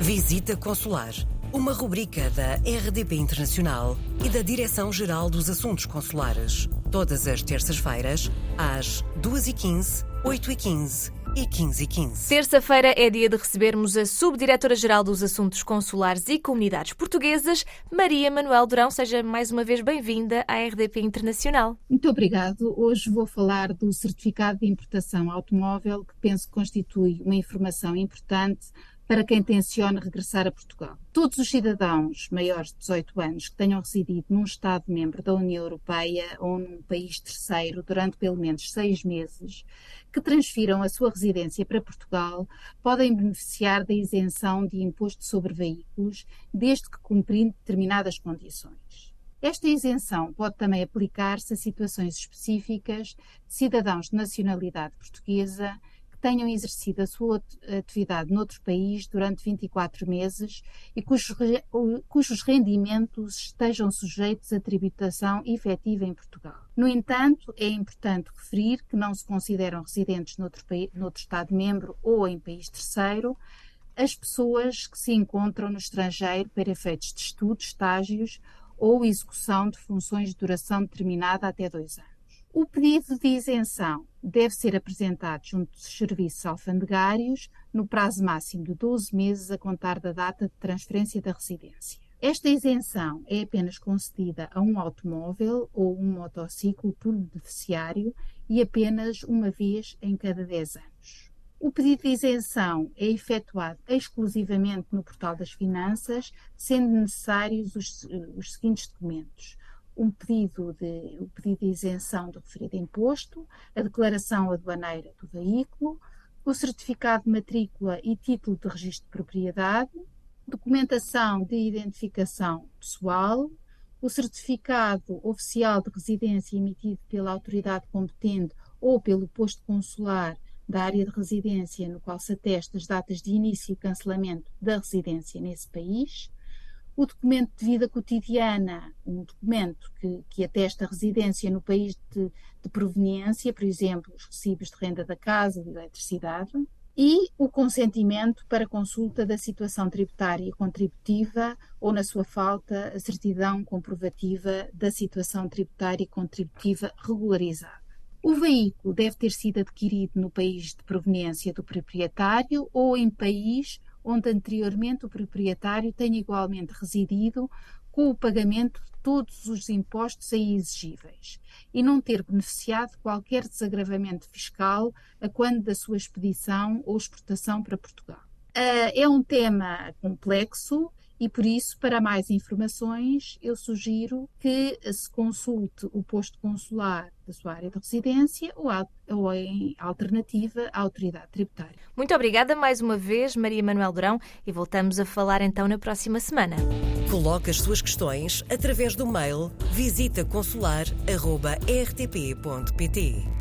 Visita Consular, uma rubrica da RDP Internacional e da Direção-Geral dos Assuntos Consulares. Todas as terças-feiras, às 2h15, 8h15 e 15 h 15. Terça-feira é dia de recebermos a Subdiretora-Geral dos Assuntos Consulares e Comunidades Portuguesas, Maria Manuel Durão. Seja mais uma vez bem-vinda à RDP Internacional. Muito obrigado. Hoje vou falar do certificado de importação automóvel, que penso que constitui uma informação importante para quem tenciona regressar a Portugal. Todos os cidadãos maiores de 18 anos que tenham residido num Estado-membro da União Europeia ou num país terceiro durante pelo menos seis meses, que transfiram a sua residência para Portugal, podem beneficiar da isenção de imposto sobre veículos, desde que cumprindo determinadas condições. Esta isenção pode também aplicar-se a situações específicas de cidadãos de nacionalidade portuguesa tenham exercido a sua atividade noutro país durante 24 meses e cujos, rendimentos estejam sujeitos a tributação efetiva em Portugal. No entanto, é importante referir que não se consideram residentes noutro, noutro Estado-membro ou em país terceiro as pessoas que se encontram no estrangeiro para efeitos de estudo, estágios ou execução de funções de duração determinada até dois anos. O pedido de isenção deve ser apresentado junto dos serviços alfandegários no prazo máximo de 12 meses a contar da data de transferência da residência. Esta isenção é apenas concedida a um automóvel ou um motociclo por beneficiário e apenas uma vez em cada 10 anos. O pedido de isenção é efetuado exclusivamente no Portal das Finanças, sendo necessários os, os seguintes documentos: um pedido de, um pedido de isenção do referido imposto, a declaração aduaneira do veículo, o certificado de matrícula e título de registro de propriedade, documentação de identificação pessoal, o certificado oficial de residência emitido pela autoridade competente ou pelo posto consular da área de residência no qual se atesta as datas de início e cancelamento da residência nesse país, o documento de vida cotidiana, um documento que, que atesta a residência no país de, de proveniência, por exemplo, os recibos de renda da casa, de eletricidade, e o consentimento para consulta da situação tributária e contributiva ou, na sua falta, a certidão comprovativa da situação tributária e contributiva regularizada. O veículo deve ter sido adquirido no país de proveniência do proprietário ou em país onde anteriormente o proprietário tenha igualmente residido com o pagamento de todos os impostos aí exigíveis e não ter beneficiado qualquer desagravamento fiscal a quando da sua expedição ou exportação para Portugal. Ah, é um tema complexo e por isso, para mais informações, eu sugiro que se consulte o posto consular da sua área de residência ou, a, ou em alternativa, a autoridade tributária. Muito obrigada mais uma vez, Maria Manuel Durão, e voltamos a falar então na próxima semana. Coloque as suas questões através do mail visitaconsular.rtp.pt